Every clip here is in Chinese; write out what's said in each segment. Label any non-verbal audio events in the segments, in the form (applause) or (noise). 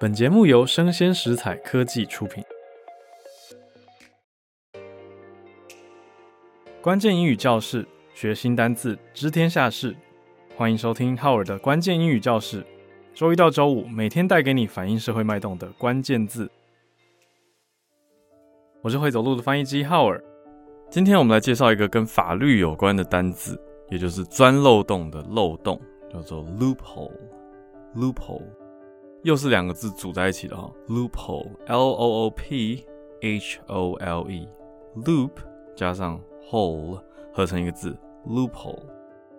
本节目由生鲜食材科技出品。关键英语教室，学新单字，知天下事。欢迎收听浩尔的关键英语教室。周一到周五，每天带给你反映社会脉动的关键字。我是会走路的翻译机浩尔。今天我们来介绍一个跟法律有关的单字，也就是钻漏洞的漏洞。叫做 loophole，loophole，又是两个字组在一起的哈，loophole，l o o p h o l e，loop 加上 hole 合成一个字，loophole，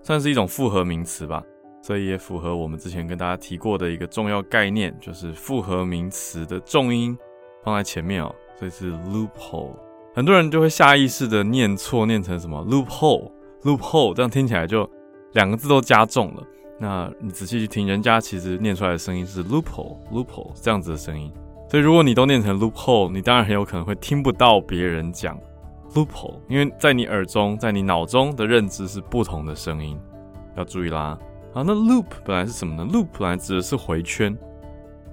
算是一种复合名词吧，所以也符合我们之前跟大家提过的一个重要概念，就是复合名词的重音放在前面哦，所以是 loophole，很多人就会下意识的念错，念成什么？loophole，loophole，这样听起来就两个字都加重了。那你仔细去听，人家其实念出来的声音是 loophole，loophole 这样子的声音。所以如果你都念成 loophole，你当然很有可能会听不到别人讲 loophole，因为在你耳中，在你脑中的认知是不同的声音，要注意啦。好，那 loop 本来是什么呢？loop 本来指的是回圈，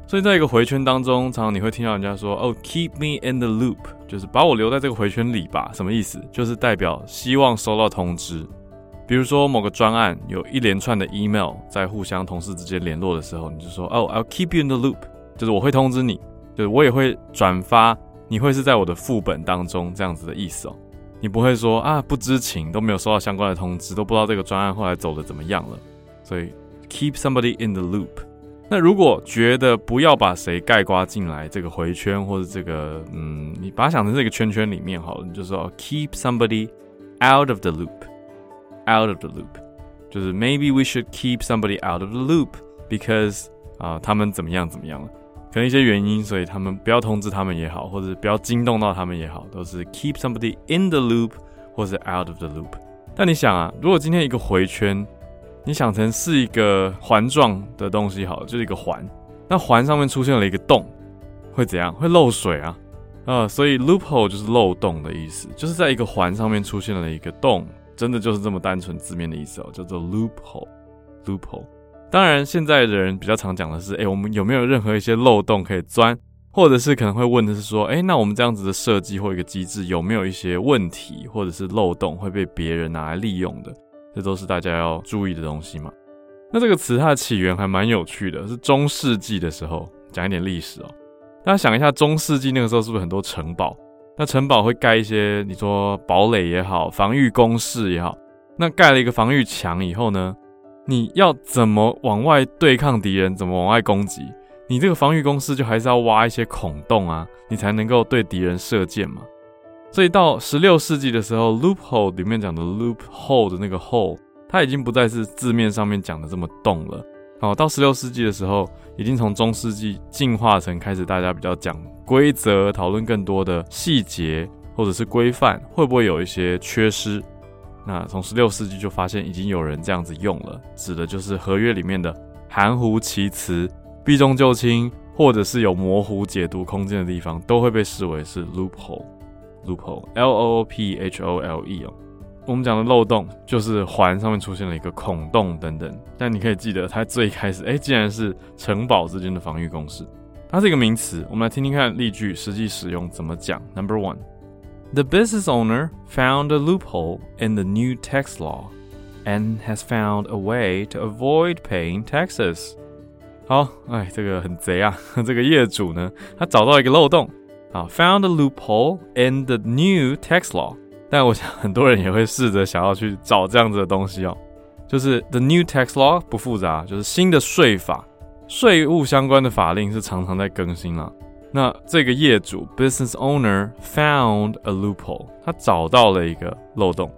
所以在一个回圈当中，常常你会听到人家说，哦，keep me in the loop，就是把我留在这个回圈里吧。什么意思？就是代表希望收到通知。比如说某个专案有一连串的 email 在互相同事之间联络的时候，你就说哦，I'll keep you in the loop，就是我会通知你，就是我也会转发，你会是在我的副本当中这样子的意思哦。你不会说啊，不知情，都没有收到相关的通知，都不知道这个专案后来走的怎么样了。所以 keep somebody in the loop。那如果觉得不要把谁概括进来这个回圈或者这个嗯，你把它想成这个圈圈里面好了，你就说 keep somebody out of the loop。Out of the loop，就是 maybe we should keep somebody out of the loop because 啊，他们怎么样怎么样了？可能一些原因，所以他们不要通知他们也好，或者不要惊动到他们也好，都是 keep somebody in the loop 或者 out of the loop。但你想啊，如果今天一个回圈，你想成是一个环状的东西好了，就是一个环，那环上面出现了一个洞，会怎样？会漏水啊啊！所以 loophole 就是漏洞的意思，就是在一个环上面出现了一个洞。真的就是这么单纯字面的意思哦，叫做 loophole。loophole。当然，现在的人比较常讲的是，哎，我们有没有任何一些漏洞可以钻？或者是可能会问的是说，哎，那我们这样子的设计或一个机制有没有一些问题，或者是漏洞会被别人拿来利用的？这都是大家要注意的东西嘛。那这个词它的起源还蛮有趣的，是中世纪的时候，讲一点历史哦。大家想一下，中世纪那个时候是不是很多城堡？那城堡会盖一些，你说堡垒也好，防御工事也好。那盖了一个防御墙以后呢，你要怎么往外对抗敌人？怎么往外攻击？你这个防御工事就还是要挖一些孔洞啊，你才能够对敌人射箭嘛。所以到十六世纪的时候，loophole 里面讲的 loophole 的那个 hole，它已经不再是字面上面讲的这么洞了。好，到十六世纪的时候，已经从中世纪进化成开始大家比较讲规则，讨论更多的细节或者是规范，会不会有一些缺失？那从十六世纪就发现已经有人这样子用了，指的就是合约里面的含糊其辞、避重就轻，或者是有模糊解读空间的地方，都会被视为是 loophole。loophole，l o o p h o l e 哦。我们讲的漏洞就是环上面出现了一个孔洞等等，但你可以记得它最开始，哎，竟然是城堡之间的防御工事，它是一个名词。我们来听听看例句实际使用怎么讲。Number one, the business owner found a loophole in the new tax law and has found a way to avoid paying taxes。好，哎，这个很贼啊！这个业主呢，他找到一个漏洞啊，found a loophole in the new tax law。但我想很多人也会试着想要去找这样子的东西哦，就是 the new tax law 不复杂，就是新的税法，税务相关的法令是常常在更新了。那这个业主 business owner found a loophole，他找到了一个漏洞，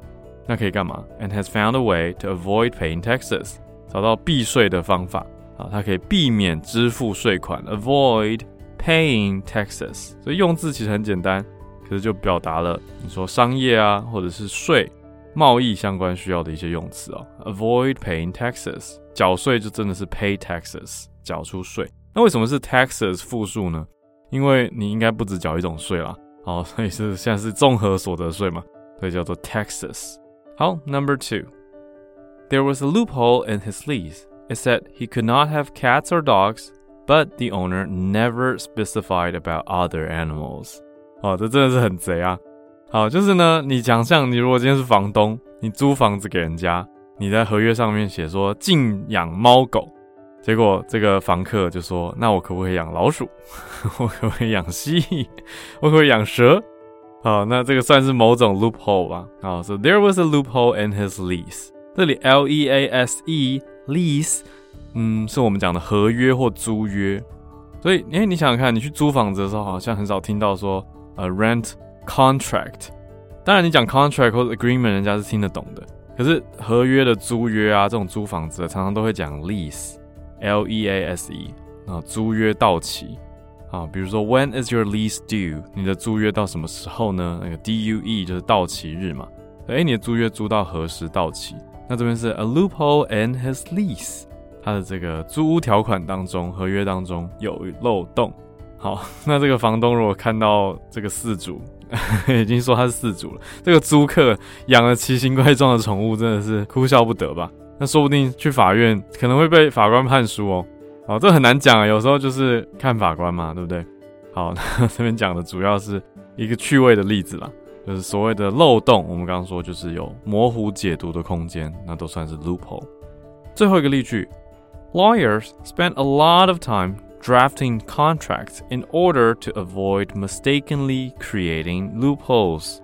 那可以干嘛？And has found a way to avoid paying taxes，找到避税的方法啊，他可以避免支付税款，avoid paying taxes。所以用字其实很简单。可是就表达了你说商业啊，或者是税、贸易相关需要的一些用词哦。Avoid paying taxes，缴税就真的是 pay taxes，缴出税。那为什么是 taxes 复数呢？因为你应该不止缴一种税啦，哦，所以是现在是综合所得税嘛，所以叫做 taxes。(laughs) 好，Number two，there was a loophole in his lease. It said he could not have cats or dogs but the owner never specified about other animals。 哦，这真的是很贼啊！好，就是呢，你想象你如果今天是房东，你租房子给人家，你在合约上面写说禁养猫狗，结果这个房客就说，那我可不可以养老鼠？(laughs) 我可不可以养蜥蜴？我可不可以养蛇？好，那这个算是某种 loophole 吧。好，so there was a loophole in his lease。这里 L E A S E lease，嗯，是我们讲的合约或租约。所以，诶、欸，你想想看，你去租房子的时候，好像很少听到说呃 rent contract。当然，你讲 contract 或 agreement，人家是听得懂的。可是合约的租约啊，这种租房子常常都会讲 lease，L E A S E，啊，租约到期。啊，比如说 When is your lease due？你的租约到什么时候呢？那个 D U E 就是到期日嘛。诶，你的租约租到何时到期？那这边是 a loophole in his lease，他的这个租屋条款当中，合约当中有漏洞。好，(laughs) 那这个房东如果看到这个四主 (laughs) 已经说他是四主了，这个租客养了奇形怪状的宠物，真的是哭笑不得吧？那说不定去法院可能会被法官判输哦。好，这很难讲啊，有时候就是看法官嘛，对不对？好，(laughs) 那这边讲的主要是一个趣味的例子啦，就是所谓的漏洞。我们刚刚说就是有模糊解读的空间，那都算是 loophole。最后一个例句：Lawyers spend a lot of time drafting contracts in order to avoid mistakenly creating loopholes。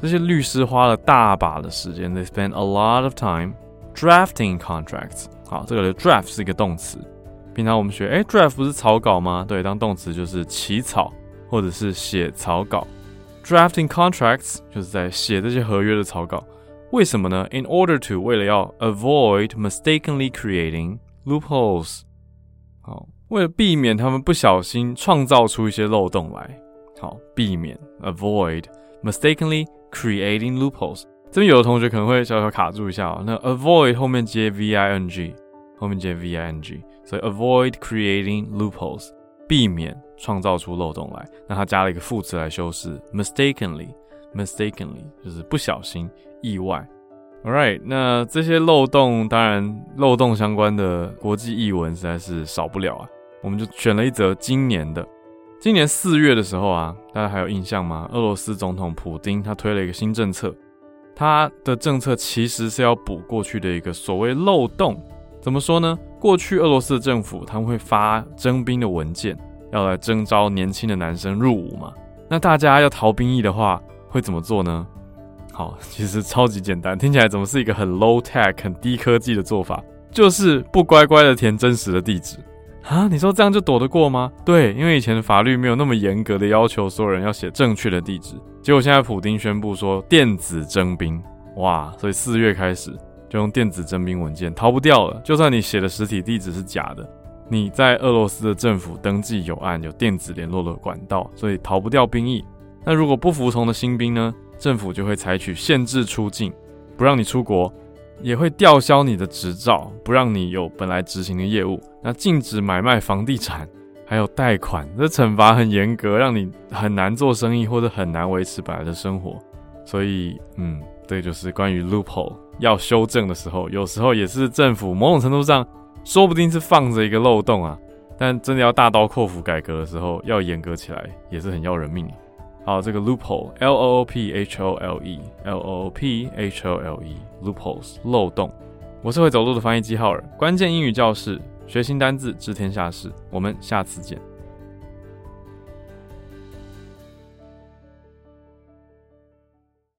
这些律师花了大把的时间，they spend a lot of time drafting contracts。好，这个的 draft 是一个动词。平常我们学，诶 draft 不是草稿吗？对，当动词就是起草或者是写草稿。Drafting contracts 就是在写这些合约的草稿。为什么呢？In order to 为了要 avoid mistakenly creating loopholes。好， 为了避免他们不小心创造出一些漏洞来。好，避免 avoid mistakenly creating loopholes。这边有的同学可能会小小卡住一下哦。那 avoid 后面接 v i n g，后面接 v i n g。所以 avoid creating loopholes，避免创造出漏洞来。那他加了一个副词来修饰，mistakenly，mistakenly 就是不小心、意外。All right，那这些漏洞，当然漏洞相关的国际译文实在是少不了啊。我们就选了一则今年的，今年四月的时候啊，大家还有印象吗？俄罗斯总统普丁他推了一个新政策，他的政策其实是要补过去的一个所谓漏洞。怎么说呢？过去俄罗斯的政府他们会发征兵的文件，要来征召年轻的男生入伍嘛。那大家要逃兵役的话，会怎么做呢？好，(laughs) 其实超级简单，听起来怎么是一个很 low tech、很低科技的做法？就是不乖乖的填真实的地址啊？你说这样就躲得过吗？对，因为以前的法律没有那么严格的要求所有人要写正确的地址。结果现在普丁宣布说电子征兵，哇！所以四月开始。就用电子征兵文件，逃不掉了。就算你写的实体地址是假的，你在俄罗斯的政府登记有案，有电子联络的管道，所以逃不掉兵役。那如果不服从的新兵呢？政府就会采取限制出境，不让你出国，也会吊销你的执照，不让你有本来执行的业务。那禁止买卖房地产，还有贷款，这惩罚很严格，让你很难做生意或者很难维持本来的生活。所以，嗯，这就是关于 loophole。要修正的时候，有时候也是政府某种程度上，说不定是放着一个漏洞啊。但真的要大刀阔斧改革的时候，要严格起来，也是很要人命。好，这个 loophole，L O O P H O L E，L O O P H O L E，loopholes，漏洞。我是会走路的翻译机浩尔，关键英语教室，学新单字，知天下事。我们下次见。